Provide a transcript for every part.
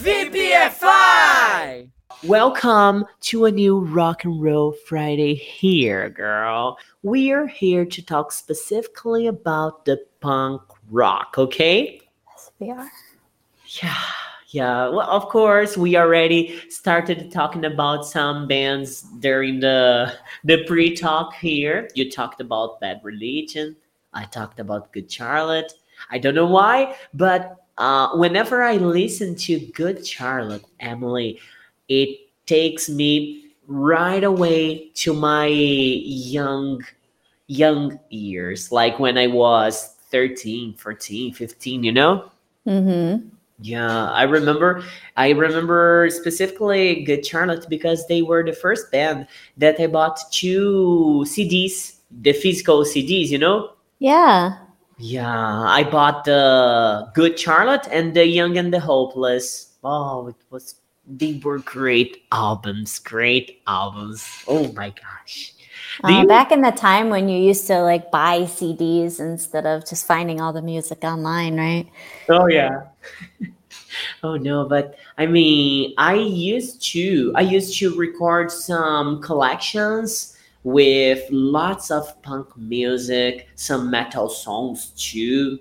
VPFI! Welcome to a new Rock and Roll Friday here, girl. We're here to talk specifically about the punk rock, okay? Yes, we are. Yeah, yeah. Well, of course, we already started talking about some bands during the the pre-talk here. You talked about Bad Religion. I talked about Good Charlotte. I don't know why, but uh, whenever I listen to Good Charlotte, Emily, it takes me right away to my young young years, like when I was 13, 14, 15, you know? Mm-hmm. Yeah, I remember. I remember specifically Good Charlotte because they were the first band that I bought two CDs, the physical CDs. You know? Yeah. Yeah, I bought the Good Charlotte and the Young and the Hopeless. Oh, it was. They were great albums. Great albums. Oh my gosh. Uh, you- back in the time when you used to like buy CDs instead of just finding all the music online, right? Oh yeah. oh no, but I mean, I used to I used to record some collections with lots of punk music, some metal songs too.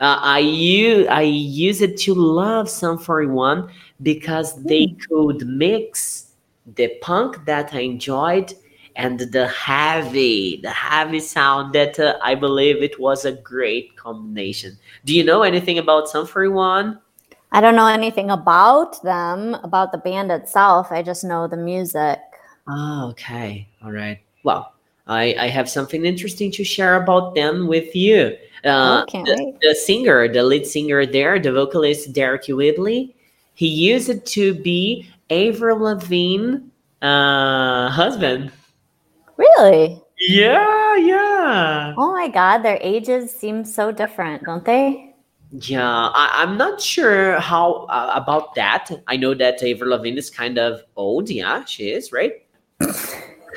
Uh, I use I use it to love Sum 41 because they could mix the punk that I enjoyed and the heavy, the heavy sound that uh, I believe it was a great combination. Do you know anything about Sum 41? I don't know anything about them, about the band itself. I just know the music. Oh, okay. All right. Well, I, I have something interesting to share about them with you. Uh, can't the, the singer, the lead singer there, the vocalist Deryck Whibley, he used to be Avril Lavigne uh, husband. Really? Yeah, yeah. Oh my God, their ages seem so different, don't they? Yeah, I, I'm not sure how uh, about that. I know that Avril Lavigne is kind of old. Yeah, she is, right?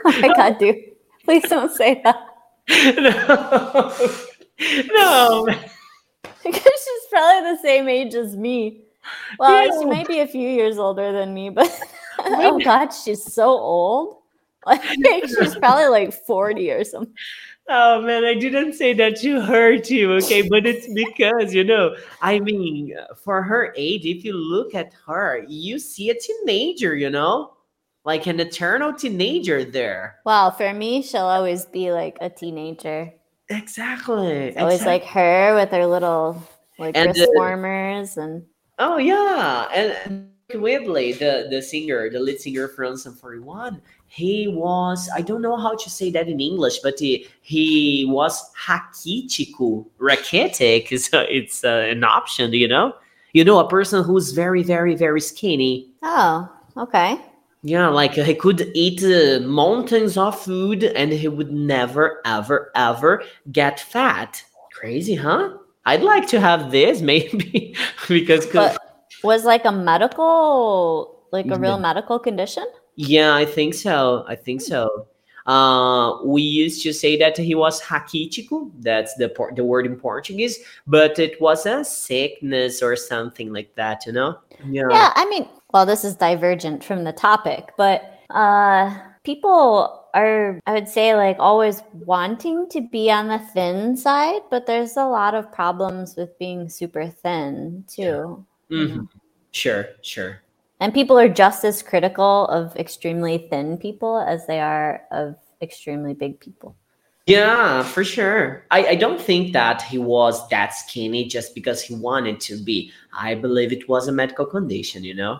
Oh my God, dude. Please don't say that. no, no. Because she's probably the same age as me. Well, she Yeah. might be a few years older than me, but oh God, she's so old. Like she's probably like 40 or something. Oh man, I didn't say that to hurt you, okay? But it's because, you know, I mean, for her age, if you look at her, you see a teenager, you know? Like an eternal teenager there. Well, for me, she'll always be like a teenager. Exactly. Always exactly. like her with her little like And wrist the- warmers and Oh yeah, and Whibley, the the singer, the lead singer from Sum 41, he was I don't know how to say that in English, but he he was hakitiku, rachitic. So it's uh, an option, you know. You know, a person who's very, very, very skinny. oh, okay. Yeah, like he could eat uh, mountains of food and he would never, ever, ever get fat. Crazy, huh? I'd like to have this maybe because was like a medical like a real Yeah. medical condition? Yeah, I think so. I think so. Uh, we used to say that he was raquítico. That's the the word in Portuguese, but it was a sickness or something like that. You know? Yeah. Yeah, I mean, well, this is divergent from the topic, but uh people are I would say like always wanting to be on the thin side, but there's a lot of problems with being super thin too. Mhm. Sure. Sure. And people are just as critical of extremely thin people as they are of extremely big people. Yeah, for sure. I, I don't think that he was that skinny just because he wanted to be. I believe it was a medical condition. You know?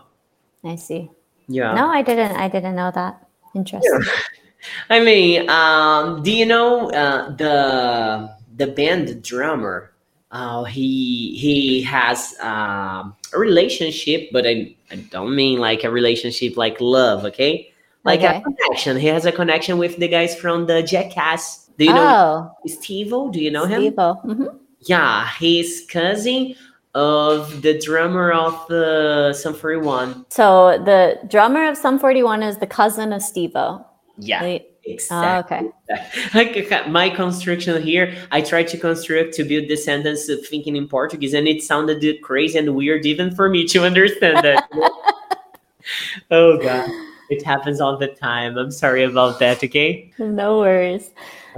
I see. Yeah. No, I didn't I didn't know that. Interesting. I mean, um, do you know uh, the the band drummer? Uh, he he has um, a relationship, but I, I don't mean like a relationship like love, okay? Like a connection. He has a connection with the guys from the Jackass. Do you know oh, Steve-O? Do you know him? Mhm. Yeah, he's cousin of the drummer of uh, Sum 41. So the drummer of Sum 41 is the cousin of Steve-O. Yeah, They- Exactly. Oh, okay. Like my construction here, I tried to construct to build the sentence of thinking in Portuguese, and it sounded crazy and weird even for me to understand that. oh god, it happens all the time. I'm sorry about that. Okay. No worries.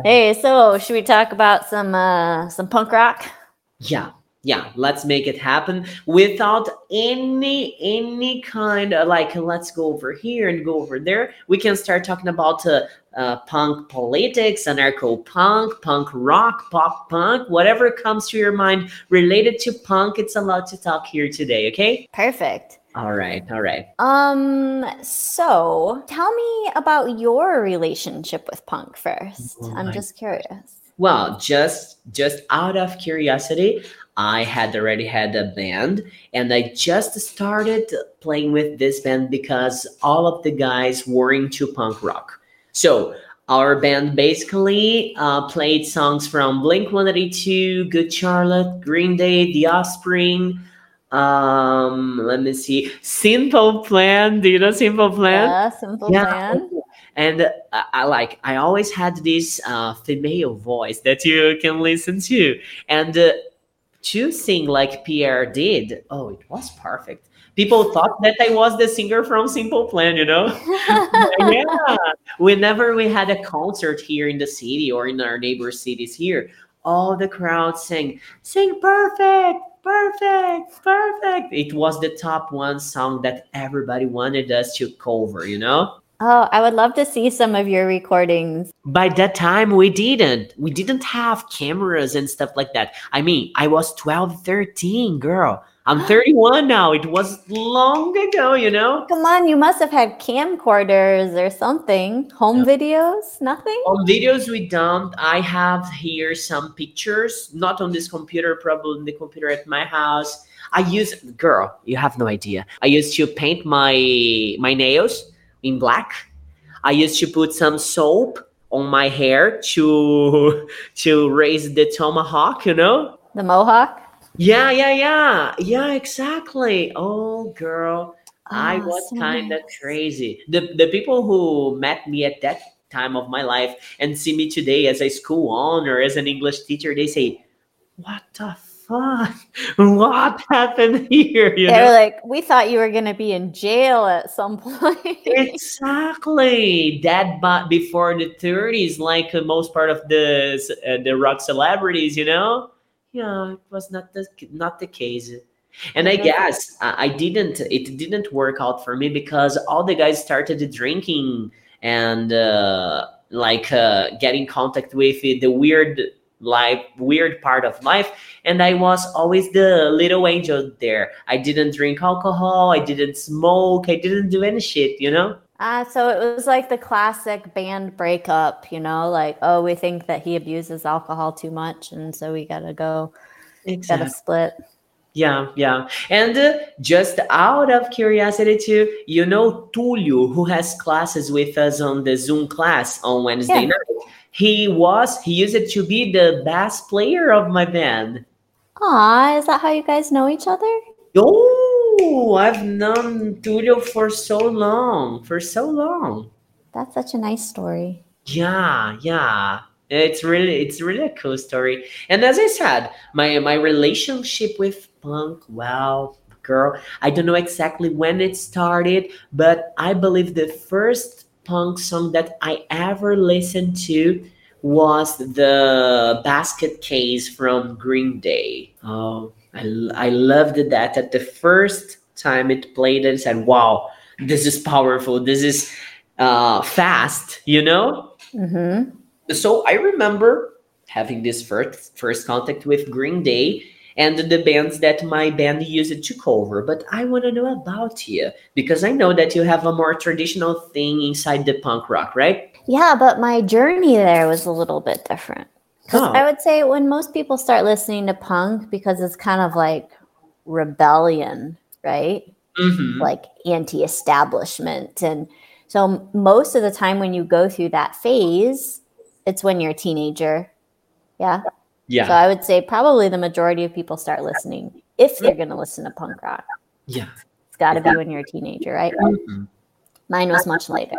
Hey, so should we talk about some uh some punk rock? Yeah, yeah. Let's make it happen without any any kind of like let's go over here and go over there. We can start talking about uh, uh, punk politics, anarcho punk, punk rock, pop punk, whatever comes to your mind related to punk. It's allowed to talk here today. Okay. Perfect. All right. All right. Um, so tell me about your relationship with punk first. Oh I'm just curious. Well, just just out of curiosity, I had already had a band and I just started playing with this band because all of the guys were into punk rock. So our band basically uh, played songs from Blink 182, Good Charlotte, Green Day, The Offspring. Um, let me see, Simple Plan. Do you know Simple Plan? Yeah, simple Yeah. plan. and I, I like i always had this uh, female voice that you can listen to and uh, to sing like pierre did. Oh it was perfect. People thought that i was the singer from simple plan you know? Yeah. Whenever we had a concert here in the city or in our neighbor cities here all the crowd sang sing perfect perfect perfect. It was the top one song that everybody wanted us to cover you know Oh, I would love to see some of your recordings. by that time we didn't we didn't have cameras and stuff like that i mean i was 12 13 girl i'm 31 now it was long ago you know Come on, you must have had camcorders or something. Home videos? Nothing? on videos we don't. i have here some pictures not on this computer probably on the computer at my house i use girl you have no idea i used to paint my my nails in black i used to put some soap on my hair to to raise the tomahawk you know The Mohawk? Yeah, yeah, yeah. Yeah, exactly. Oh, girl. Ah, I Oh, was so kind of nice. crazy. The the people who met me at that time of my life and see me today as a school owner, as an English teacher, they say, "What the fuck? What happened here?" You They were know? like, we thought you were going to be in jail at some point. Exactly. That but before the 30s, like uh, most part of the uh, the rock celebrities, you know? Yeah, it was not the not the case. And I Mhm. guess I I didn't it didn't work out for me because all the guys started drinking and uh, like uh, get in contact with the weird life weird part of life and i was always the little angel there i didn't drink alcohol i didn't smoke i didn't do any shit you know Ah, so it was like the classic band breakup, you know, like, oh, we think that he abuses alcohol too much, and so we gotta go, gotta split. Yeah, yeah. And uh, just out of curiosity, too, you know Tulio, who has classes with us on the Zoom class on Wednesday Yeah. night. He was, he used to be the bass player of my band. Ah, is that how you guys know each other? Oh, I've known Tulio for so long, for so long. That's such a nice story. Yeah, yeah. It's really it's really a cool story. And as I said, my my relationship with punk, well, girl, I don't know exactly when it started, but I believe the first punk song that I ever listened to was the Basket Case from Green Day. Oh, I, I loved that at the first time it played and said, wow, this is powerful. This is uh, fast, you know? Mm-hmm. so I remember having this first first contact with Green Day and the bands that my band used to cover. But I want to know about you because I know that you have a more traditional thing inside the punk rock, right? Yeah, but my journey there was a little bit different. Oh. I would say when most people start listening to punk because it's kind of like rebellion, right? Mhm. Like anti establishment. And so most of the time when you go through that phase, it's when you're a teenager. Yeah. So I would say probably the majority of people start listening if they're going to listen to punk rock. yeah. It's got to be when you're a teenager, right? Mhm. Mine was much later.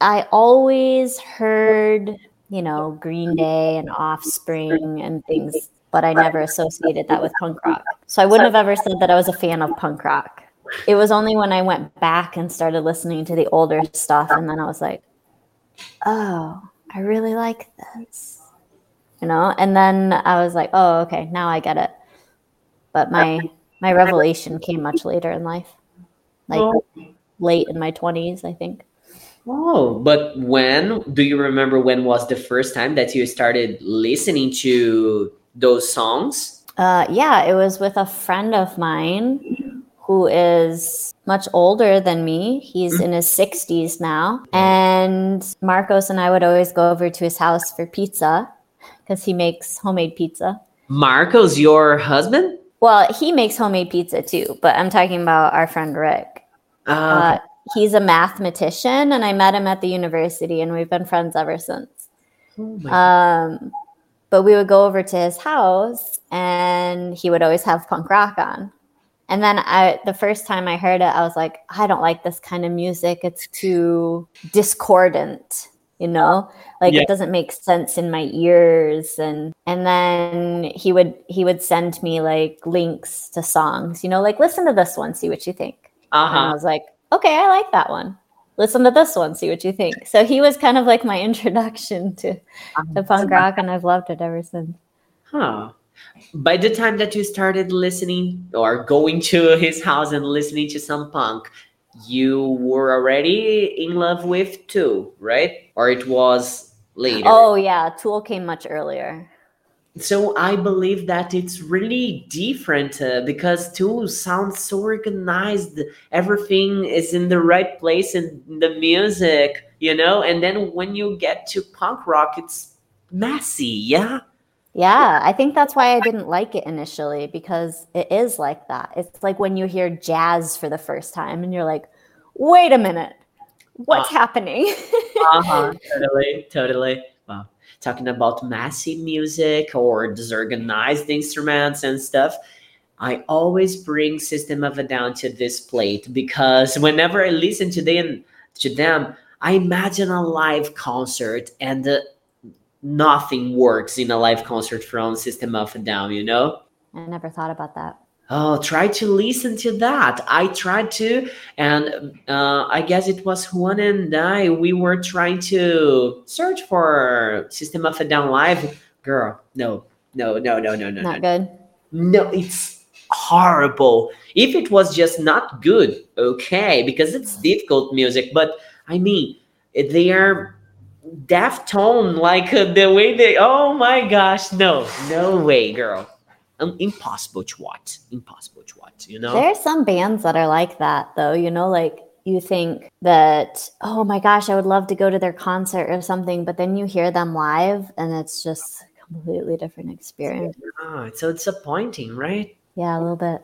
I always heard, you know, Green Day and Offspring and things, but I never associated that with punk rock. So I wouldn't have ever said that I was a fan of punk rock. It was only when I went back and started listening to the older stuff and then I was like, "Oh, I really like this." You know, and then I was like, "Oh, okay, now I get it." But my my revelation came much later in life. Like Oh. late in my 20s, I think. Oh, but when do you remember when was the first time that you started listening to those songs? Uh, yeah, it was with a friend of mine who is much older than me. He's in his 60s now. And Marcos and I would always go over to his house for pizza because he makes homemade pizza. Marcos, your husband? Well, he makes homemade pizza too, but I'm talking about our friend Rick. Uh, Uh, he's a mathematician, and I met him at the university, and we've been friends ever since. oh Um, but we would go over to his house and he would always have punk rock on. And then I the first time I heard it, I was like, I don't like this kind of music. It's too discordant, you know? Like Yeah. it doesn't make sense in my ears and and then he would he would send me like links to songs, you know, like listen to this one, see what you think. And I uh-huh. was like, okay, I like that one. Listen to this one, see what you think. So he was kind of like my introduction to, to punk rock, and I've loved it ever since. Huh. By the time that you started listening or going to his house and listening to some punk, you were already in love with Tool, right? Or it was later? Oh yeah, Tool came much earlier. So I believe that it's really different uh, because Tool sounds so organized. Everything is in the right place in the music, you know. And then when you get to punk rock, it's messy, yeah. Yeah, I think that's why I didn't like it initially because it is like that. It's like when you hear jazz for the first time and you're like, wait a minute, what's happening? uh-huh totally totally wow talking about messy music or disorganized instruments and stuff i always bring system of a down to this plate because whenever i listen to them to them i imagine a live concert and uh, nothing works in a live concert from system of a down you know I never thought about that. Oh, try to listen to that. I tried to, and uh, I guess it was Juan and I. We were trying to search for System of a Down Live. Girl, no, no, no, no, no, no, Not no. good. No, it's horrible. If it was just not good, okay, because it's difficult music. But I mean, they are deaf tone, like uh, the way they. Oh my gosh, no, no way, girl. Um, impossible to watch. Impossible to watch. You know. There are some bands that are like that, though. You know, like you think that, oh my gosh, I would love to go to their concert or something, but then you hear them live and it's just a completely different experience. Ah, it's so disappointing, right? Yeah, a little bit.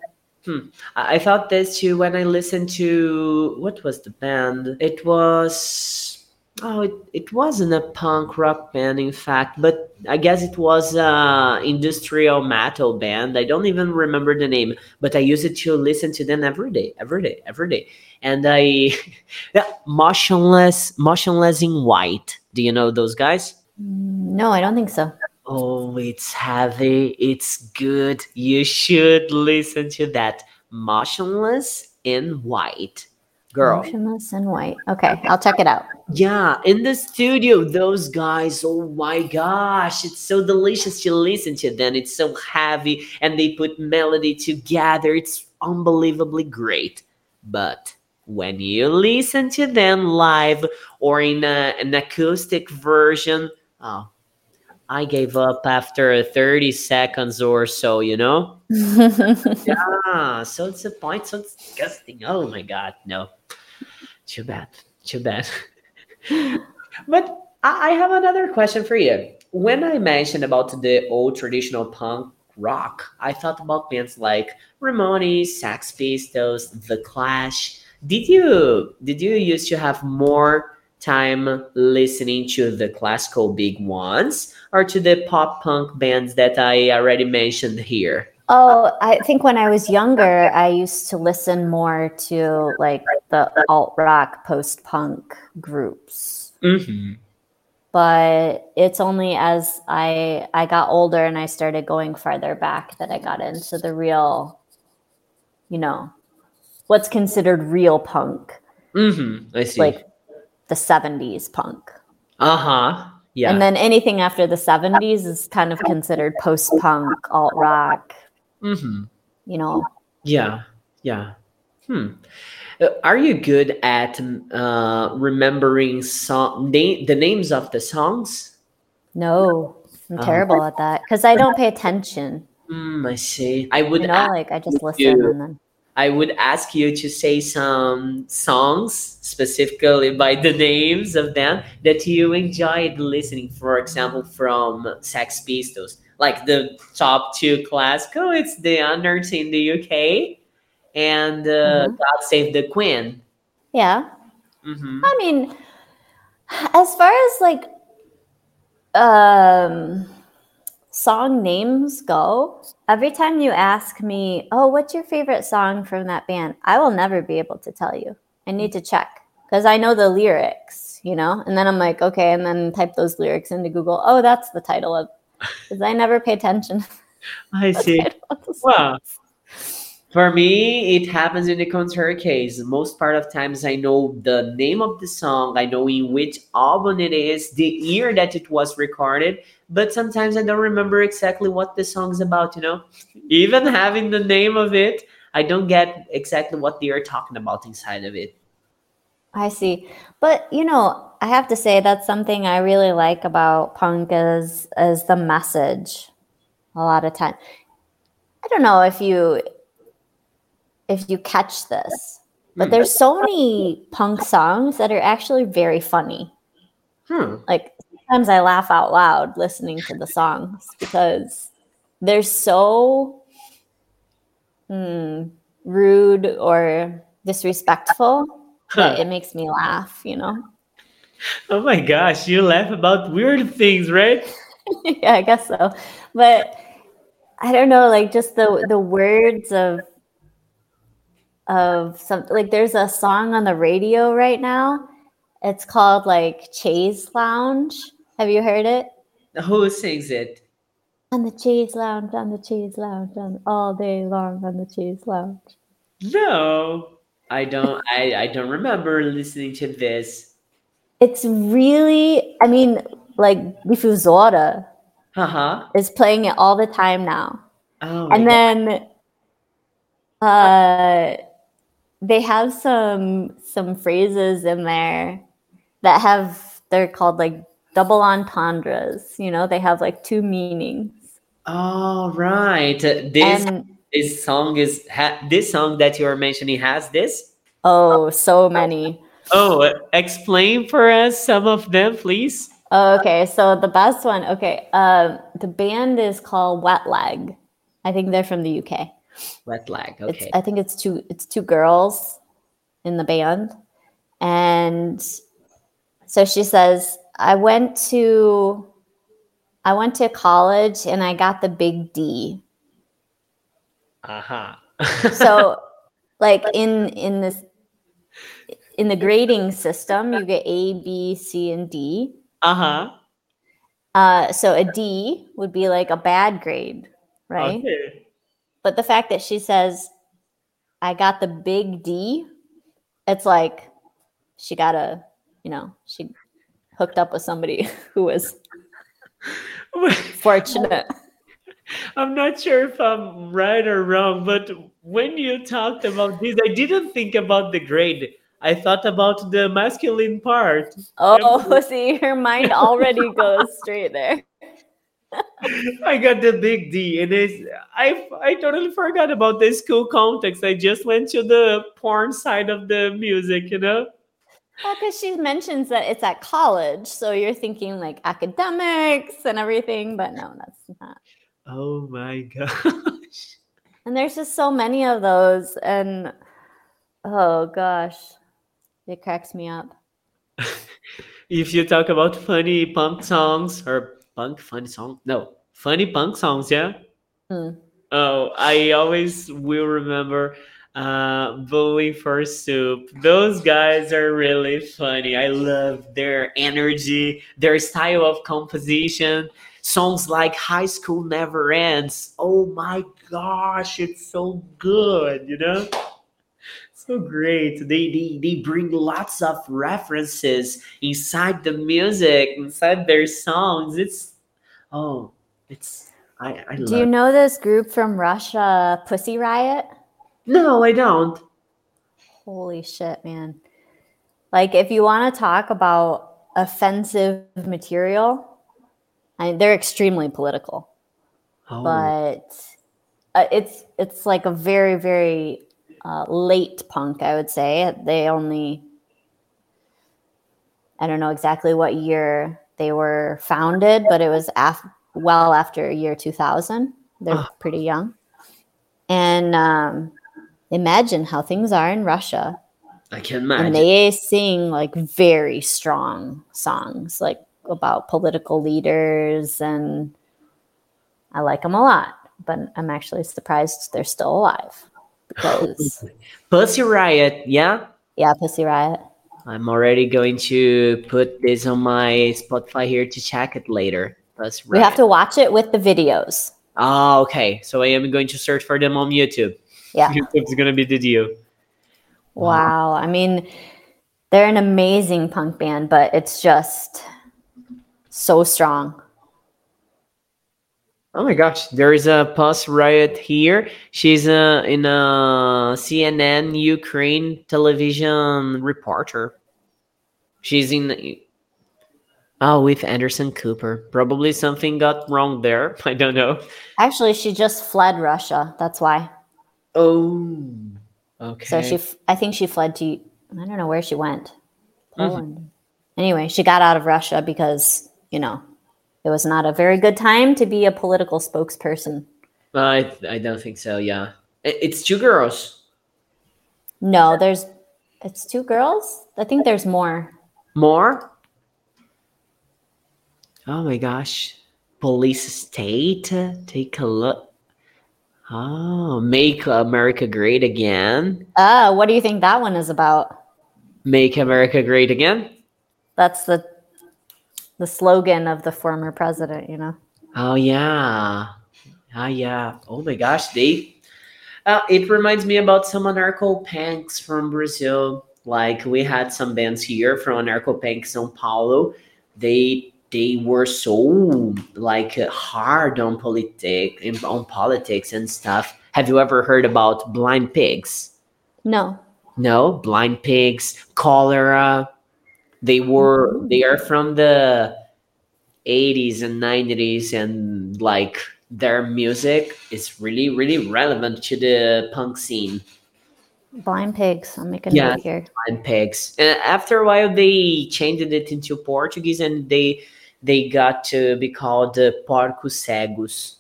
I I felt this too when I listened to what was the band? It was oh, it, it wasn't a punk rock band, in fact, but I guess it was a industrial metal band. I don't even remember the name, but I used it to listen to them every day, every day, every day. And I, yeah, motionless, motionless in white. Do you know those guys? Mm, No, I don't think so. Oh, it's heavy. It's good. You should listen to that. Motionless in white. Girl. Motionless and white. Okay, I'll check it out. Yeah, in the studio, those guys, oh my gosh, it's so delicious to listen to them. It's so heavy and they put melody together. It's unbelievably great. But when you listen to them live or in a, an acoustic version, oh, I gave up after 30 seconds or so, you know? Ah, so it's a point so it's disgusting. Oh my god, no. Too bad. Too bad. but I I have another question for you. When I mentioned about the old traditional punk rock, I thought about bands like Ramones, Sex Pistols, The Clash. Did you did you used to have more time listening to the classical big ones or to the pop punk bands that I already mentioned here? Oh, I think when I was younger, I used to listen more to like the alt rock, post punk groups. hmm But it's only as I I got older and I started going farther back that I got into the real, you know, what's considered real punk, hmm I see. like the 70s punk. uh huh. Yeah. And then anything after the 70s is kind of considered post punk, alt rock, hmm you know. Yeah. Yeah. Hmm. Uh, Are you good at uh, remembering song name the names of the songs? No, I'm Oh. terrible at that because I don't pay attention. Hmm. I see. I would You know, like I just listen you. and then. I would ask you to say some songs specifically by the names of them that you enjoyed listening. For example, from Sex Pistols, like the top two classical. It's the Anarchy in the UK and uh, Mhm. God Save the Queen. Yeah. hmm I mean, as far as like um song names go, every time you ask me, "Oh, what's your favorite song from that band?" I will never be able to tell you. I need to check because I know the lyrics, you know? And then I'm like, "Okay," and then type those lyrics into Google. "Oh, that's the title of cuz I never pay attention. I see. title of the Wow. For me, it happens in the contrary case. Most part of times, I know the name of the song, I know in which album it is, the year that it was recorded, but sometimes I don't remember exactly what the song's about. You know, even having the name of it, I don't get exactly what they are talking about inside of it. I see. But you know, I have to say that's something I really like about punk is is the message a lot of time. I don't know if you if you catch this, but Hmm. there's so many punk songs that are actually very funny. Hmm. Like sometimes I laugh out loud listening to the songs because they're so mm, rude or disrespectful that it makes me laugh, you know? Oh my gosh, you laugh about weird things, right? yeah, I guess so. But I don't know, like just the the words of of some like there's a song on the radio right now. It's called like Chaise Longue. Have you heard it? Who sings it? On the cheese Lounge, on the cheese Lounge, on all day long on the cheese Lounge. No, I don't. I, I don't remember listening to this. It's really, I mean, like Difusora Haha. is playing it all the time now. Oh, and then uh they have some some phrases in there that have they're called like double entendres you know they have like two meanings Oh right. Uh, This and this song is ha- this song that you are mentioning has this. oh so many Oh, uh, explain for us some of them, please. okay so the best one okay um the band is called wet leg i think they're from the uk Wet lag. It's, Okay. I think it's two it's two girls in the band. And so she says, I went to I went to college and I got the big D. Aha. Uh-huh. so like in in this in the grading system, you get A, B, C, and D. uh huh. Uh, so a D would be like a bad grade, right? Okay. But the fact that she says, I got the big D, it's like she got a, you know, she hooked up with somebody who was fortunate. I'm not sure if I'm right or wrong, but when you talked about this, I didn't think about the grade. I thought about the masculine part. Oh, see, her mind already goes straight there. I got the big D, and it's, I I totally forgot about the school context. I just went to the porn side of the music, you know. Well, because she mentions that it's at college. So you're thinking like academics and everything, but no, that's not. Oh my gosh. And there's just so many of those. And oh gosh, it cracks me up. If you talk about funny punk songs or punk funny song, no, funny punk songs, yeah. Hmm. Oh, I always will remember uh, Bowling for Soup. Those guys are really funny. I love their energy, their style of composition. Songs like High School Never Ends. Oh my gosh, it's so good, you know? So great. They, they they bring lots of references inside the music, inside their songs. It's oh, it's I, I Do you know this group from Russia, Pussy Riot? No, I don't. Holy shit, man. Like if you want to talk about offensive material, I mean, they're extremely political. Oh. But uh, it's it's like a very very uh, late punk, I would say. They only, I don't know exactly what year they were founded, but it was af- well after year 2000. They're Oh. pretty young. And um, imagine how things are in Russia. I can imagine. And they sing like very strong songs, like about political leaders. And I like them a lot, but I'm actually surprised they're still alive because Pussy Riot, yeah? Yeah, Pussy Riot. I'm already going to put this on my Spotify here to check it later. Pussy Riot. We have to watch it with the videos. Oh, okay. So I am going to search for them on YouTube. Yeah. YouTube's gonna be the deal. Wow. I mean, they're an amazing punk band, but it's just so strong. Oh my gosh, there is a Puss Riot here. She's uh, in a CNN Ukraine television reporter. She's in. Oh, with Anderson Cooper. Probably something got wrong there. I don't know. Actually, she just fled Russia. That's why. Oh, okay. So she, I think she fled to, I don't know where she went. Mhm. Poland. Anyway, she got out of Russia because, you know, it was not a very good time to be a political spokesperson. I I don't think so. Yeah, I- it's two girls. No, there's, it's two girls. I think there's more. More? Oh my gosh. Police state. Take a look. Oh, make America great again. Uh, what do you think that one is about? Make America great again. That's the the slogan of the former president, you know. Oh yeah. Oh yeah. Oh my gosh. They. Uh, it reminds me about some anarcho punks from Brazil. Like we had some bands here from anarcho punk São Paulo. They they were so like hard on politic on politics and stuff. Have you ever heard about Blind Pigs? No. No, Blind Pigs, Cólera. They were mm-hmm. they are from the 80s and 90s and like their music is really really relevant to the punk scene. Blind pigs. I'm making Yeah. note here. Blind Pigs. And after a while they changed it into Portuguese and they they got to be called the Porcos Cegos.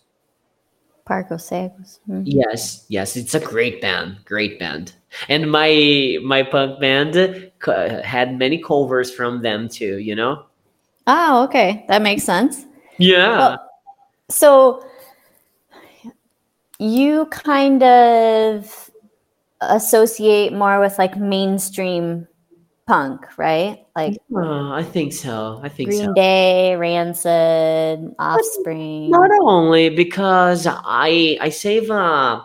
Parco Sagos. Hmm. Yes, yes, it's a great band, great band. And my my punk band co- had many covers from them too, you know? Oh, okay. That makes sense. Yeah. Well, So you kind of associate more with like mainstream punk, right? Like Uh, I think so. I think Green so. Day, Rancid, Offspring. Not only because I I save a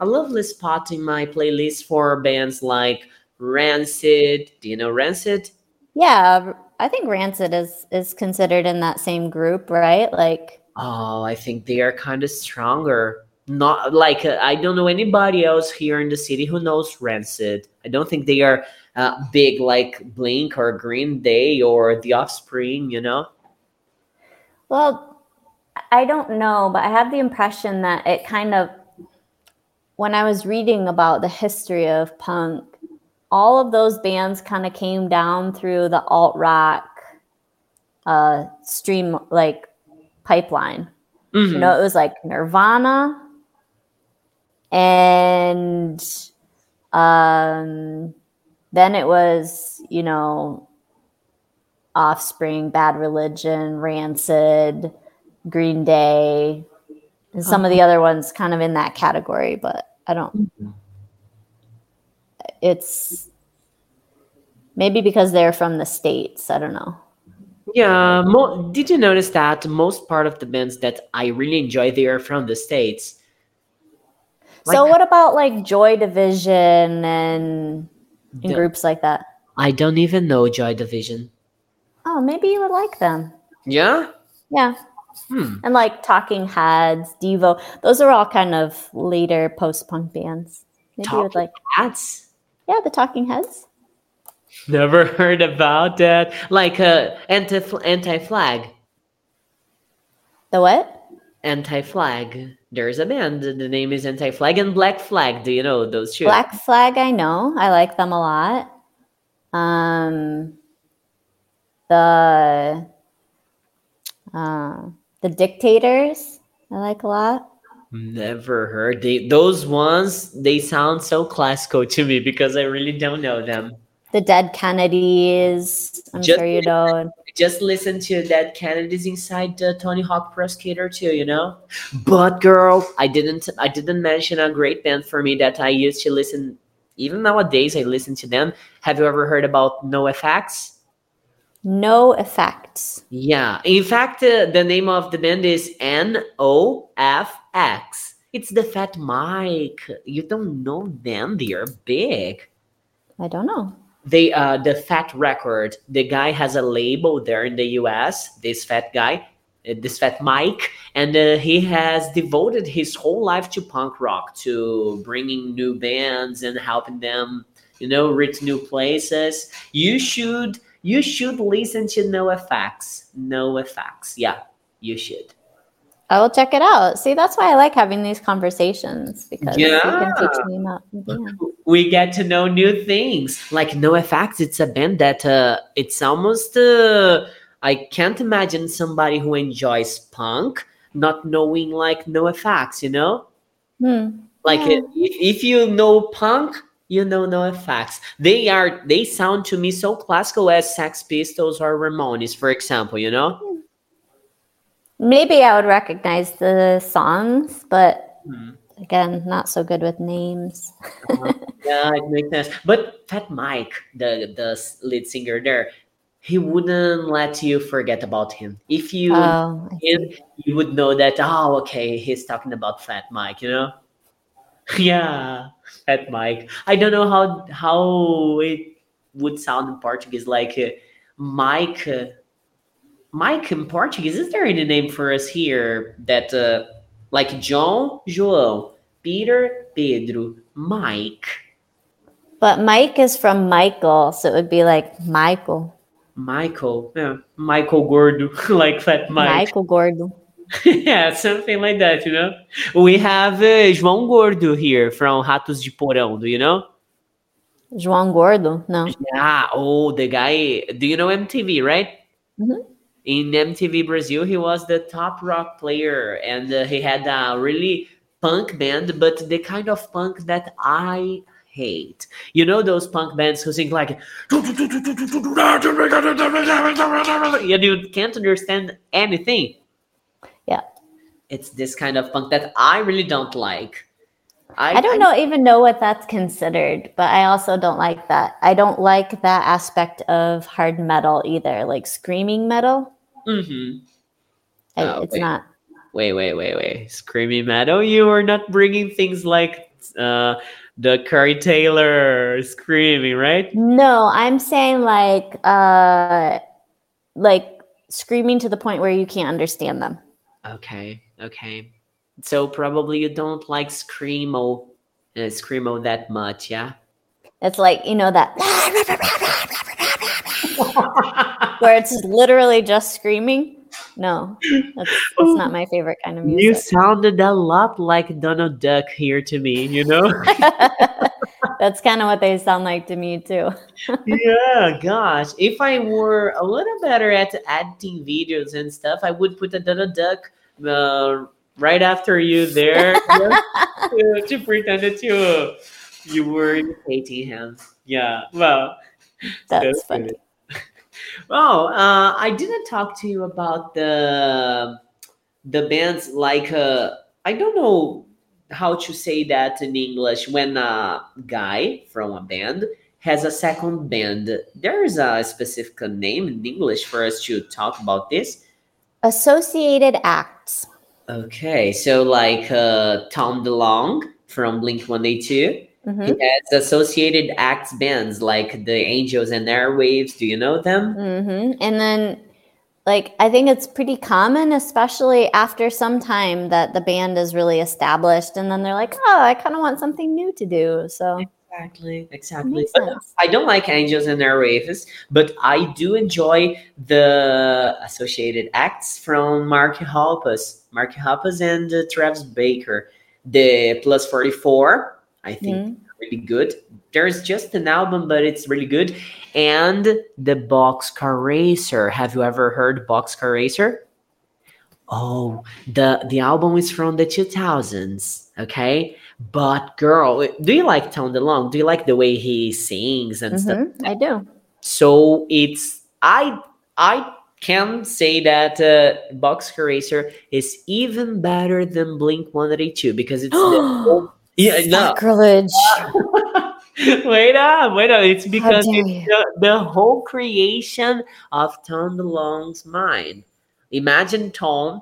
a lovely spot in my playlist for bands like Rancid. Do you know Rancid? Yeah, I think Rancid is is considered in that same group, right? Like Oh, I think they are kind of stronger. Not like uh, I don't know anybody else here in the city who knows Rancid. I don't think they are uh, big like Blink or Green Day or The Offspring. You know? Well, I don't know, but I have the impression that it kind of, when I was reading about the history of punk, all of those bands kind of came down through the alt rock uh, stream, like pipeline. Mhm. You know, it was like Nirvana and um, then it was, you know, Offspring, Bad Religion, Rancid, Green Day, And some of the uh-huh. other ones kind of in that category, but I don't. It's maybe because they're from the states. I don't know. Yeah, mo- did you notice that most part of the bands that I really enjoy they are from the states? so what about like Joy Division and, and The- groups like that? I don't even know Joy Division. Oh, maybe you would like them. Yeah. Yeah. Hmm. And like Talking Heads, Devo, those are all kind of later post punk bands. Maybe you would like, Hats. yeah, the Talking Heads. Never heard about that. Like uh, anti anti flag. The what? Anti flag. There's a band. The name is Anti Flag and Black Flag. Do you know those two? Black Flag, I know. I like them a lot. Um, the uh, the Dictators, I like a lot. Never heard. They, those ones. They sound so classical to me because I really don't know them. The Dead Kennedys, I'm Just- sure you know. Just listen to Dead Kennedys inside the Tony Hawk Pro Skater too, you know. But girl, I didn't I didn't mention a great band for me that I used to listen. Even nowadays, I listen to them. Have you ever heard about NoFX? No effects. Yeah, in fact, uh, the name of the band is N O F X. It's the Fat Mike. You don't know them? They are big. I don't know. They uh the fat record the guy has a label there in the us this fat guy uh, this fat mike and uh, he has devoted his whole life to punk rock to bringing new bands and helping them you know reach new places. You should you should listen to NoFX no effects yeah you should I will check it out. See, that's why I like having these conversations because you can Yeah. teach me about the we get to know new things. Like NoFX, it's a band that uh, it's almost uh, I can't imagine somebody who enjoys punk not knowing like NoFX, you know? Hmm. Like Yeah. if, if you know punk, you know NoFX. They are they sound to me so classical as Sex Pistols or Ramones, for example, you know? Maybe I would recognize the songs, but Hmm. again, not so good with names. Yeah, it makes sense. But Fat Mike, the the lead singer there, he wouldn't let you forget about him. If you Oh, you would know that. Oh, okay, he's talking about Fat Mike. You know? yeah, Fat Mike. I don't know how how it would sound in Portuguese. Like uh, Mike, uh, Mike in Portuguese. Is there any name for us here that uh, like John, João, Peter, Pedro, Mike? But Mike is from Michael, so it would be like Michael. Michael, yeah, Michael Gordo, like Fat Mike. Michael Gordo. yeah, something like that, you know. We have uh, João Gordo here from Ratos de Porão, do you know? João Gordo? No. Yeah, oh, the guy, do you know MTV, right? Mhm. In MTV Brazil, he was the top rock player and uh, he had a really punk band, but the kind of punk that I hate. You know those punk bands who sing like and you can't understand anything. Yeah. It's this kind of punk that I really don't like. I don't know even know what that's considered, but I also don't like that. I don't like that aspect of hard metal either, like screaming metal. Hmm I, Oh, it's wait. not. Wait, wait, wait, wait. Screaming metal. You are not bringing things like uh, the Corey Taylor screaming, right? No, I'm saying like uh like screaming to the point where you can't understand them. Okay, okay. So probably you don't like screamo, uh, screamo that much, yeah. It's like, you know, that where it's literally just screaming. No, that's, that's not my favorite kind of music. You sounded a lot like Donald Duck here to me, you know? that's kind of what they sound like to me too. yeah, gosh. If I were a little better at editing videos and stuff, I would put a Donald Duck uh, right after you there just to, to pretend that you, you were imitating him. Yeah, well, That's funny. good. Well, uh, I didn't talk to you about the the bands like uh, I don't know how to say that in English when a guy from a band has a second band. There is a specific name in English for us to talk about this. Associated acts. Okay, so like uh, Tom DeLonge from Blink 182. Mhm. He has associated acts bands like the Angels and Airwaves. Do you know them? hmm And then, like, I think it's pretty common, especially after some time that the band is really established, and then they're like, "Oh, I kind of want something new to do." So Exactly, exactly. I don't like Angels and Airwaves, but I do enjoy the associated acts from Mark Hoppus, Mark Hoppus and uh, Travis Barker. The Plus 44, I think Mhm. really good. There's just an album, but it's really good. And the Boxcar Racer. Have you ever heard Boxcar Racer? Oh, the the album is from the 2000s, okay? But girl, do you like Tom DeLonge? Do you like the way he sings and stuff? Mhm, I do. So it's I I can say that uh, Boxcar Racer is even better than Blink 182 because it's the yeah no Sacrilege. wait up, wait up. It's because it's the, the whole creation of Tom DeLonge's mind. Imagine Tom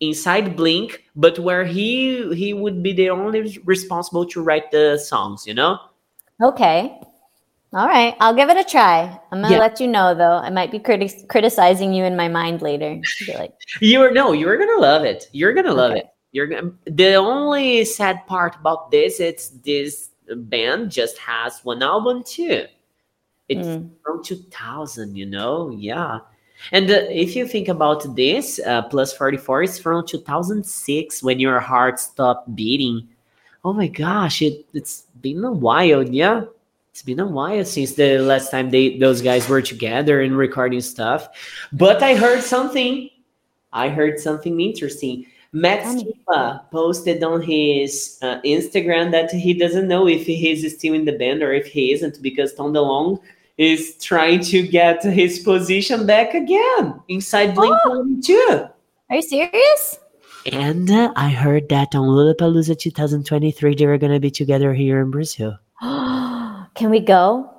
inside Blink, but where he he would be the only responsible to write the songs, you know? Okay. All right. I'll give it a try. I'm going to Yeah. let you know, though. I might be criti- criticizing you in my mind later. Like, You're no, you're gonna love it. You're gonna love Okay. it. You're gonna. The only sad part about this, it's this band just has one album too. It's mm, from 2000, you know? Yeah. And uh, if you think about this, uh, plus 44 is from 2006 when your heart stopped beating. Oh my gosh, it, it's been a while, yeah. It's been a while since the last time they those guys were together and recording stuff. But I heard something. I heard something interesting. Matt Skiba posted on his uh, Instagram that he doesn't know if he's still in the band or if he isn't because Tom DeLonge is trying to get his position back again inside Blink 182. Are you serious? And uh, I heard that on Lollapalooza 2023 they were gonna be together here in Brazil. Can we go?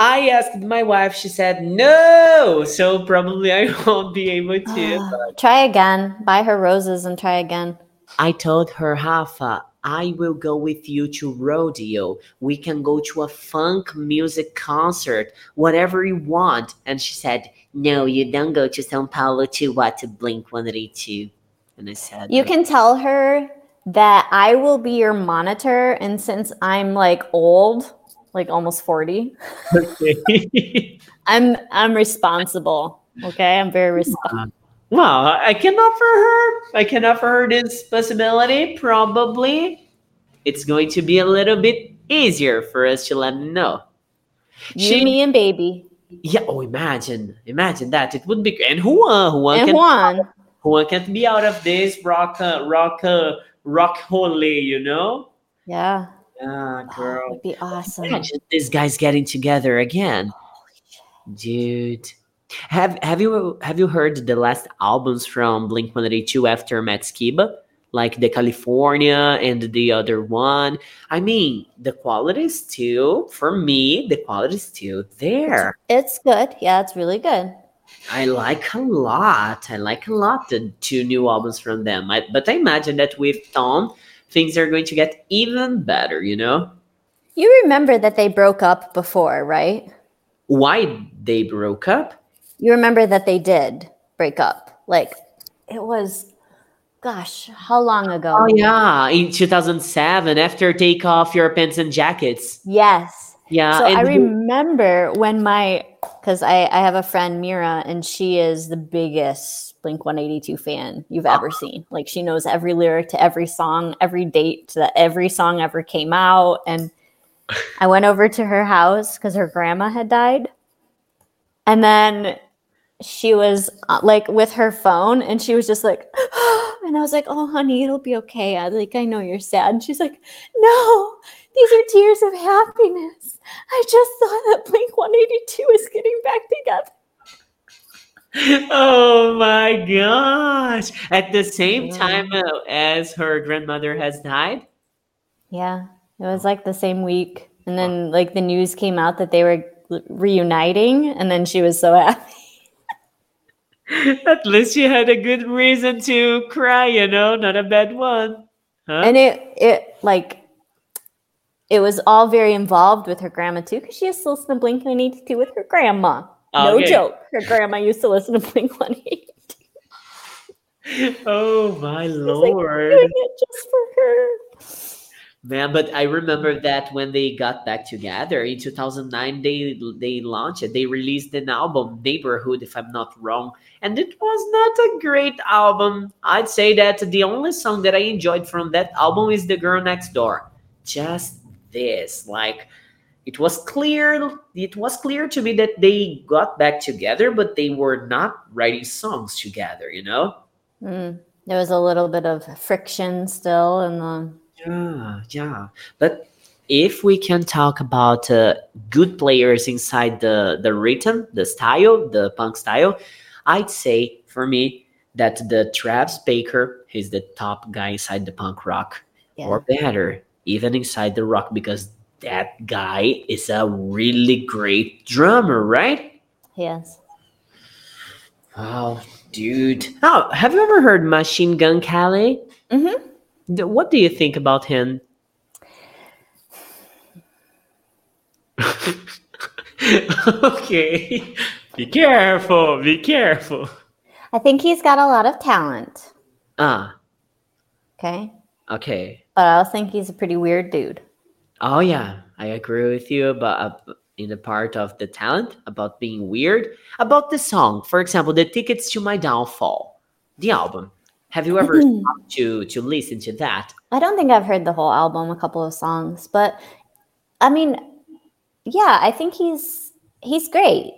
I asked my wife, she said no, so probably I won't be able to. try again. Buy her roses and try again. I told her, Rafa, I will go with you to rodeo. We can go to a funk music concert, whatever you want. And she said, No, you don't go to Sao Paulo to what? To Blink 182. And I said, You can tell her that I will be your monitor. And since I'm like old, like almost 40, okay. I'm I'm responsible. Okay. I'm very responsible. well, I can offer her, I can offer her this possibility. Probably it's going to be a little bit easier for us to let them know. You, She- me, and baby. Yeah, oh, imagine, imagine that. It would be, and Juan, Juan And can Juan. Juan can't be out of this rock, uh, rock, uh, rock hole, you know? Yeah. Yeah, Oh, girl. that'd be awesome. Imagine these guys getting together again, oh, dude. Have have you have you heard the last albums from Blink One Eighty Two after Matt Skiba, like the California and the other one? I mean, the quality is still for me. The quality is still there. It's good. Yeah, it's really good. I like a lot. I like a lot the two new albums from them. I, but I imagine that with Tom, things are going to get even better. You know You remember that they broke up before, right? why they broke up? You remember that they did break up. Like it was gosh, how long ago? Oh yeah, in 2007, after Take Off Your Pants and Jackets. Yes. Yeah, so and I remember when my because I, I have a friend Mira and she is the biggest Blink 182 fan you've ever seen. Like she knows every lyric to every song, every date that every song ever came out. And I went over to her house because her grandma had died. And then she was uh, like with her phone and she was just like, and I was like, oh, honey, it'll be okay. I like, I know you're sad. And she's like, no, these are tears of happiness. I just thought that Blink 182 is getting back together. oh my gosh! At the same Yeah. time as her grandmother has died. Yeah, it was oh. like the same week. And then like the news came out that they were reuniting and then she was so happy. At least she had a good reason to cry, you know, not a bad one. Huh? And it it like it was all very involved with her grandma too because she listen to Blink 182 with her grandma. No Okay. joke. Her grandma used to listen to Blink 182. oh my like, lord. Doing it just for her. Man, but I remember that when they got back together in 2009, they they launched it. They released an album, Neighborhood, if I'm not wrong, and it was not a great album. I'd say that the only song that I enjoyed from that album is "The Girl Next Door." Just this, like, it was clear. It was clear to me that they got back together, but they were not writing songs together. You know? Mm, there was a little bit of friction still in the Yeah, yeah. But if we can talk about uh, good players inside the the rhythm, the style, the punk style, I'd say for me that the Travis Barker is the top guy inside the punk rock, yeah. or better, even inside the rock, because that guy is a really great drummer, right? yes. Wow, dude. Oh, have you ever heard Machine Gun Kelly? Mm-hmm. What do you think about him? okay. Be careful. Be careful. I think he's got a lot of talent. Ah, Okay. okay. But I also think he's a pretty weird dude. Oh yeah, I agree with you about uh, in the part of the talent about being weird about the song. For example, the tickets to my downfall, the album. Have you ever stopped to to listen to that? I don't think I've heard the whole album, a couple of songs, but I mean, yeah, I think he's he's great.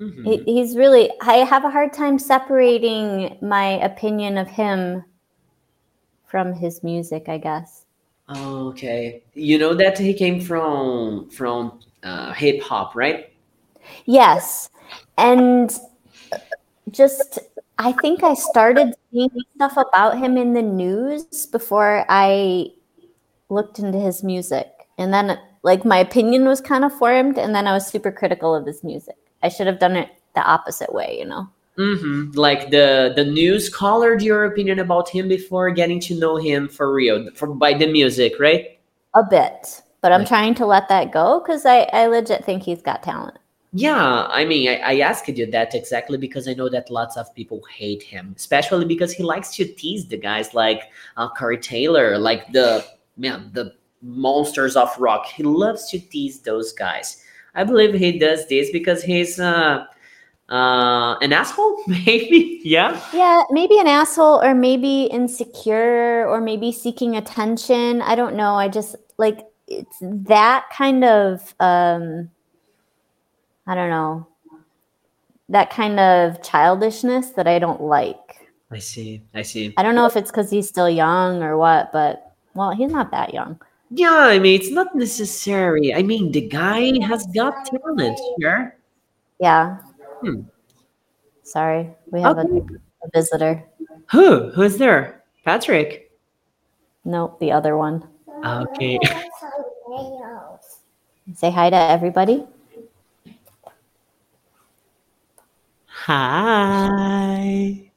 Mhm. He, he's really. I have a hard time separating my opinion of him from his music. I guess. Okay, you know that he came from from uh, hip hop, right? Yes, and just I think I started seeing stuff about him in the news before I looked into his music, and then like my opinion was kind of formed, and then I was super critical of his music. I should have done it the opposite way, you know. Hmm Like the the news colored your opinion about him before getting to know him for real, for by the music, right? A bit, but I'm Right. trying to let that go because I, I legit think he's got talent. Yeah, I mean, I, I asked you that exactly because I know that lots of people hate him, especially because he likes to tease the guys like uh, Corey Taylor, like the man, the monsters of rock. He loves to tease those guys. I believe he does this because he's uh, uh, an asshole, maybe. Yeah. Yeah, maybe an asshole or maybe insecure or maybe seeking attention. I don't know. I just like it's that kind of um I don't know. That kind of childishness that I don't like. I see. I see. I don't know if it's cuz he's still young or what, but well, he's not that young. Yeah, I mean, it's not necessary. I mean, the guy has got talent, sure. Yeah. Hmm. Sorry. We have a, Okay. a visitor. Who? Who's there? Patrick. Nope, the other one. Okay. Say hi to everybody. Hi.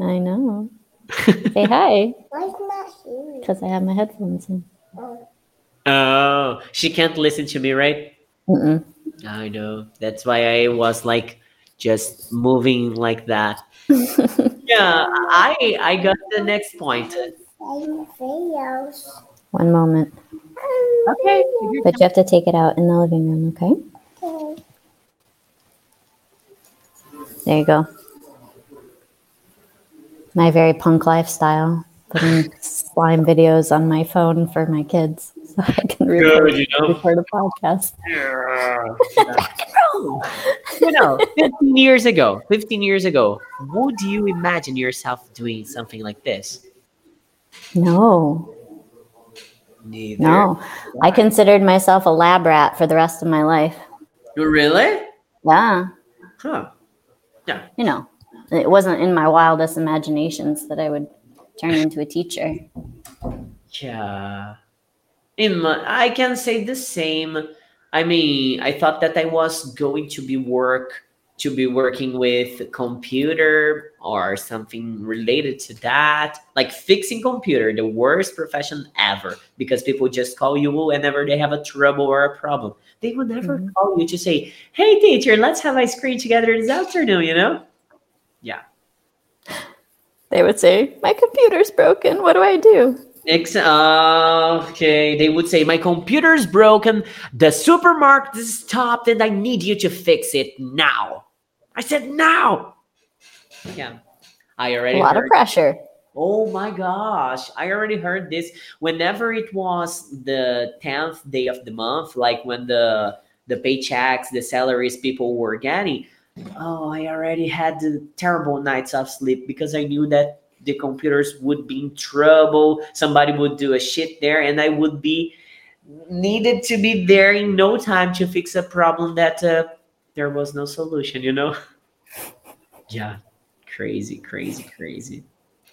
I know. Say hi Why is not here? because I have my headphones in. oh, she can't listen to me, right? Mm-mm. I know. That's why I was like just moving like that. Yeah, I I got the next point. I'm videos. One moment. Okay. But you have to take it out in the living room, okay? Okay. There you go. My very punk lifestyle. Putting slime videos on my phone for my kids so I can record, Good, you know. record a podcast. you know, 15 years ago, 15 years ago, would you imagine yourself doing something like this? No, Neither. no. I considered myself a lab rat for the rest of my life. Really? Yeah. Huh. Yeah. You know, it wasn't in my wildest imaginations that I would turn into a teacher. Yeah. In my, I can say the same. I mean, I thought that I was going to be work to be working with computer or something related to that, like fixing computer, the worst profession ever, because people just call you whenever they have a trouble or a problem. They will never Mhm. call you to say, "Hey, teacher, let's have ice cream together this afternoon." You know? Yeah. They would say, My computer's broken. What do I do? Ex- uh, okay, they would say, My computer's broken, the supermarket is stopped, and I need you to fix it now. I said, Now! Yeah, I already A lot of pressure. Oh my gosh, I already heard this. Whenever it was the 10th day of the month, like when the the paychecks, the salaries people were getting, oh, I already had the terrible nights of sleep because I knew that the computers would be in trouble. Somebody would do a shit there, and I would be needed to be there in no time to fix a problem that uh, there was no solution. You know? Yeah, crazy, crazy, crazy.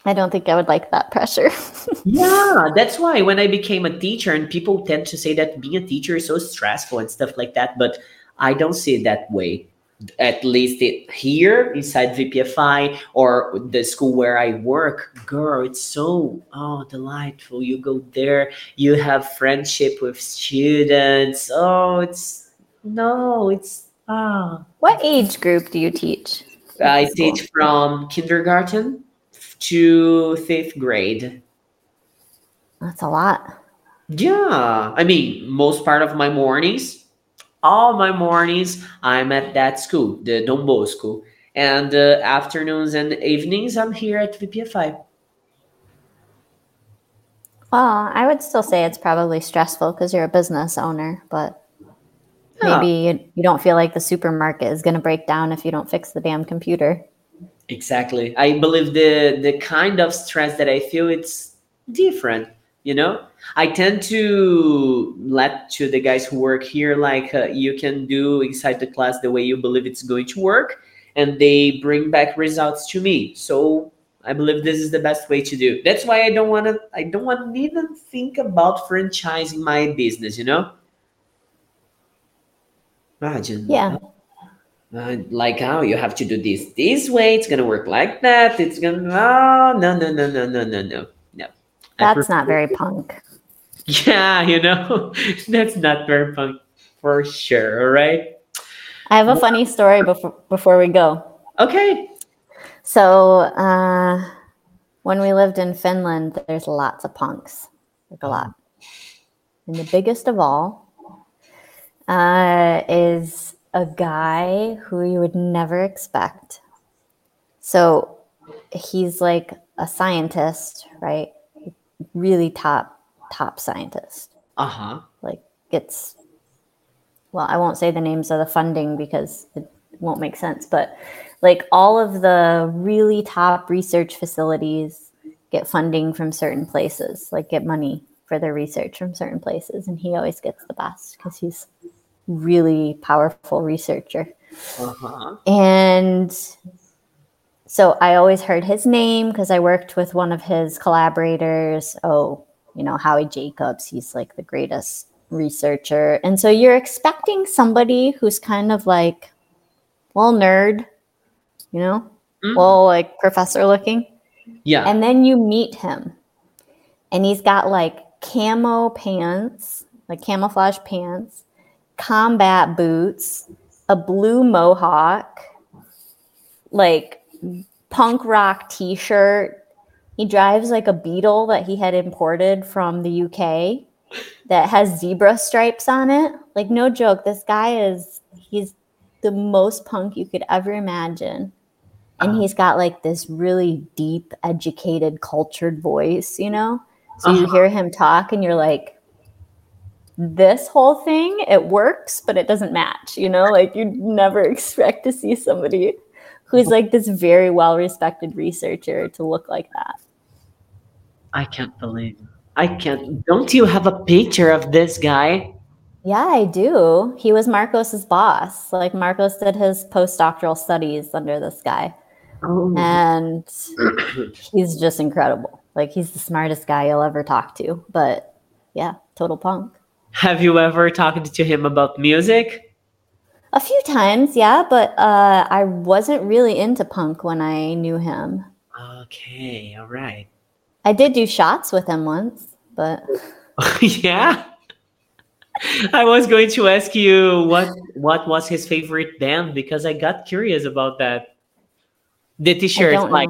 I don't think I would like that pressure. Yeah, that's why when I became a teacher, and people tend to say that being a teacher is so stressful and stuff like that, but I don't see it that way. At least it, here inside VPFI or the school where I work, girl, it's so oh delightful. You go there, you have friendship with students. Oh, it's no, it's ah. what age group do you teach? I teach from kindergarten to fifth grade. That's a lot. Yeah, I mean, most part of my mornings, all my mornings, I'm at that school, the Don Bosco, and uh, afternoons and evenings, I'm here at VPFI. Well, I would still say it's probably stressful because you're a business owner, but Yeah. maybe you, you don't feel like the supermarket is going to break down if you don't fix the damn computer. Exactly. I believe the the kind of stress that I feel it's different. You know, I tend to let to the guys who work here like uh, you can do inside the class the way you believe it's going to work, and they bring back results to me. So I believe this is the best way to do. That's why I don't want to. I don't want to even think about franchising my business. You know. Imagine. Yeah. Uh, like how you have to do this this way it's gonna work like that it's gonna oh, no no no no no no no no That's not very punk. yeah you know that's not very punk for sure all right I have a funny story before before we go. okay So, uh, when we lived in Finland, there's lots of punks, like a lot. And the biggest of all uh, is a guy who you would never expect. So, he's like a scientist, right? Really top, top scientist. uh-huh Like, it's, well, I won't say the names of the funding because it won't make sense, but like all of the really top research facilities get funding from certain places, like get money for their research from certain places. And he always gets the best because he's really powerful researcher. uh-huh And so I always heard his name because I worked with one of his collaborators. Oh, you know, Howy Jacobs. He's like the greatest researcher. And so you're expecting somebody who's kind of like, well, nerd, you know, Mhm. well, like professor looking. yeah And then you meet him, and he's got like camo pants, like camouflage pants, combat boots, a blue mohawk, like punk rock t shirt. He drives like a Beetle that he had imported from the UK that has zebra stripes on it. Like, no joke, this guy is, he's the most punk you could ever imagine and Uh-huh. he's got like this really deep educated cultured voice you know so you Uh-huh. hear him talk and you're like this whole thing it works but it doesn't match you know like you'd never expect to see somebody who's like this very well respected researcher to look like that i can't believe i can't don't you have a picture of this guy Yeah, I do. He was Marcos's boss. Like Marcos did his postdoctoral studies under this guy. Oh. And he's just incredible. Like he's the smartest guy you'll ever talk to. But yeah, total punk. Have you ever talked to him about music? A few times, yeah, but uh, I wasn't really into punk when I knew him. Okay, all right. I did do shots with him once, but yeah. I was going to ask you what what was his favorite band because I got curious about that. The t-shirts, like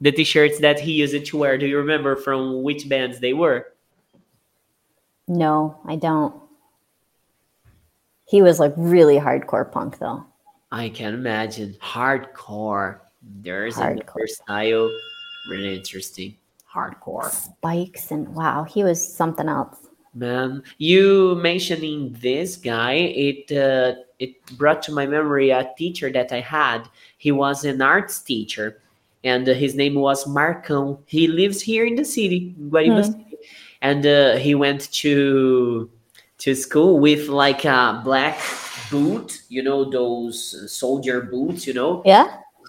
the t-shirts that he used to wear. Do you remember from which bands they were? no, I don't. He was like really hardcore punk though. I can imagine hardcore. There's another Hardcore. style, really interesting. Hardcore. Spikes and wow, he was something else. Man, you mentioning this guy, it uh, it brought to my memory a teacher that I had. He was an arts teacher, and uh, his name was Marcão. He lives here in the city, in Guaribas Hmm. City, and uh, he went to to school with like a black boot, you know, those soldier boots, you know, Yeah?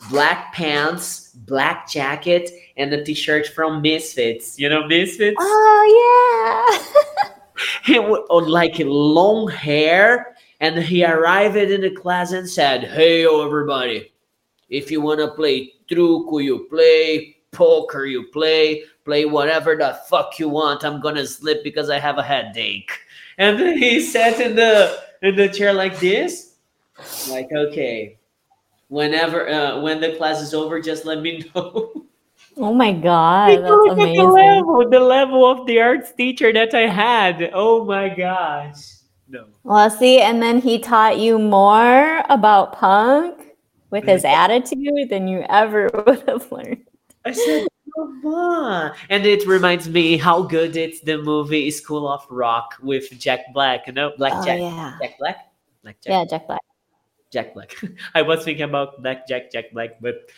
black pants, black jacket, and a t-shirt from Misfits. You know, Misfits. Oh yeah. he w- oh, like long hair and he arrived in the class and said hey everybody if you want to play truco you play poker you play play whatever the fuck you want i'm gonna sleep because i have a headache and then he sat in the in the chair like this like okay whenever uh, when the class is over just let me know oh my god, that's at the level, the level of the arts teacher that I had. Oh my gosh. No. Well, see, and then he taught you more about punk with his attitude than you ever would have learned. I said, come on. And it reminds me how good it's the movie School of Rock with Jack Black. You know, Black Oh Jack. yeah. Jack Black? Black Jack. Yeah, Jack Black. Jack Black. I was thinking about Black Jack, Jack Black, but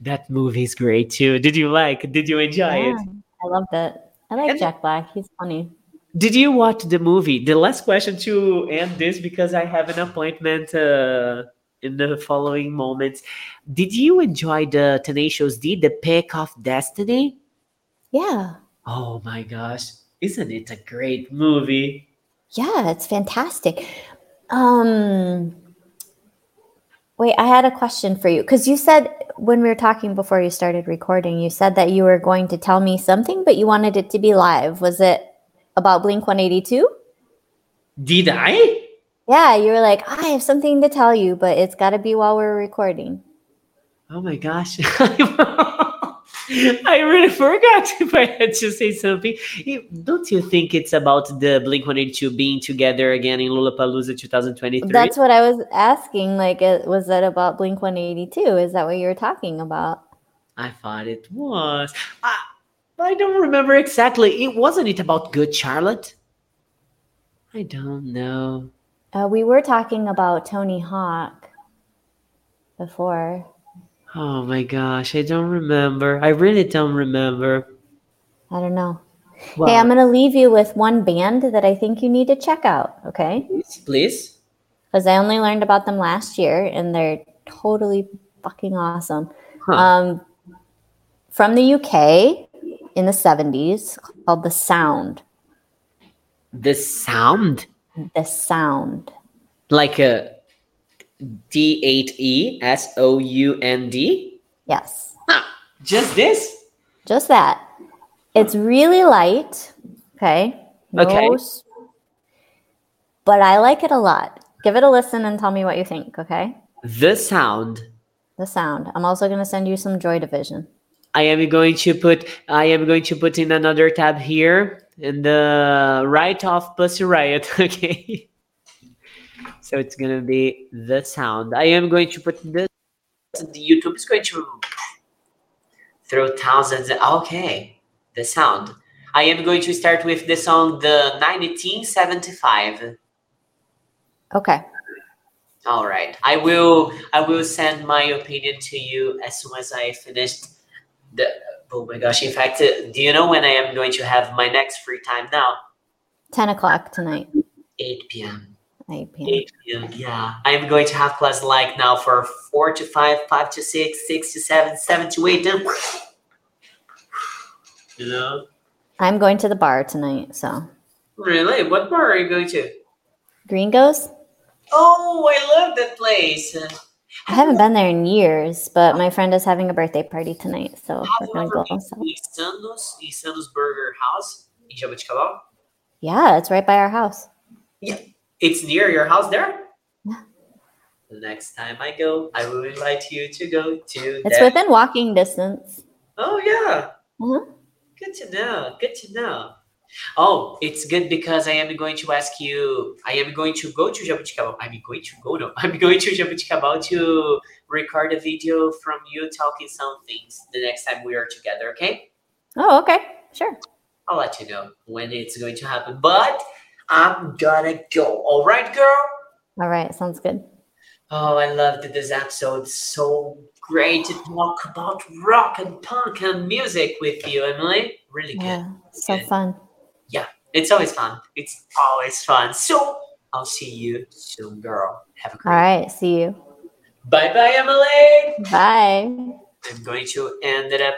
that movie is great too. Did you like? Did you enjoy Yeah, it? I loved it. I like And- Jack Black. He's funny. Did you watch the movie? The last question to end this because I have an appointment uh, in the following moments. Did you enjoy the Tenacious D, the Pick of Destiny? Yeah. Oh my gosh, isn't it a great movie? Yeah, it's fantastic. Um Wait, I had a question for you cuz you said when we were talking before you started recording, you said that you were going to tell me something but you wanted it to be live. Was it about Blink 182? Did I? Yeah, you were like, "I have something to tell you, but it's got to be while we're recording." Oh my gosh. I really forgot if I had to say something. Don't you think it's about the Blink 182 being together again in Lollapalooza 2023? That's what I was asking like was that about Blink 182? Is that what you were talking about? I thought it was. I, I don't remember exactly. It wasn't it about Good Charlotte? I don't know. Uh, we were talking about Tony Hawk before. Oh my gosh, I don't remember. I really don't remember. I don't know. Well, hey, I'm going to leave you with one band that I think you need to check out, okay? please. Because I only learned about them last year and they're totally fucking awesome. Huh. Um, from the UK in the 70s called The Sound. the sound, The Sound. like a D eight E S O U N D. Yes, Just this? just that. It's really light, okay? Okay. s- But I like it a lot. Give it a listen and tell me what you think, okay? The sound. The Sound. I'm also going to send you some Joy Division. I am going to put I am going to put in another tab here in the right of Pussy Riot. Okay. So it's gonna be the sound. I am going to put this the YouTube is going to throw thousands okay. The sound. I am going to start with the song the 1975. Okay. All right. I will I will send my opinion to you as soon as I finished the oh my gosh. In fact, do you know when I am going to have my next free time now? 10 o'clock tonight. 8 p.m. 8 p.m. 8 p.m. Yeah, I'm going to have class like now for four to five, five to six, six to seven, seven to eight. Then, you know, I'm going to the bar tonight, so really, what bar are you going to? Gringos. Oh, I love that place. I haven't been there in years, but my friend is having a birthday party tonight, so Have we're gonna ever go. been So. to Insanos, Insanos Burger House in Jabuticabal? Yeah, it's right by our house. It's near your house there. Yeah. The next time I go, I will invite you to go to. It's that- within walking distance. Oh yeah. Mhm. Good to know. Good to know. Oh, it's good because I am going to ask you. I am going to go to Jabuticabal. I'm going to go. No, I'm going to Jabuticabal to record a video from you talking some things the next time we are together. Okay. Oh, okay, sure. I'll let you know when it's going to happen. But I'm gonna go. All right, girl. All right, sounds good. Oh, I loved this episode. So great to talk about rock and punk and music with you, Emily. Really good. Yeah, so Good. fun. Yeah, it's always fun. It's always fun. So I'll see you soon, girl. Have a All great right, see you. Bye bye, Emily. Bye. I'm going to end it up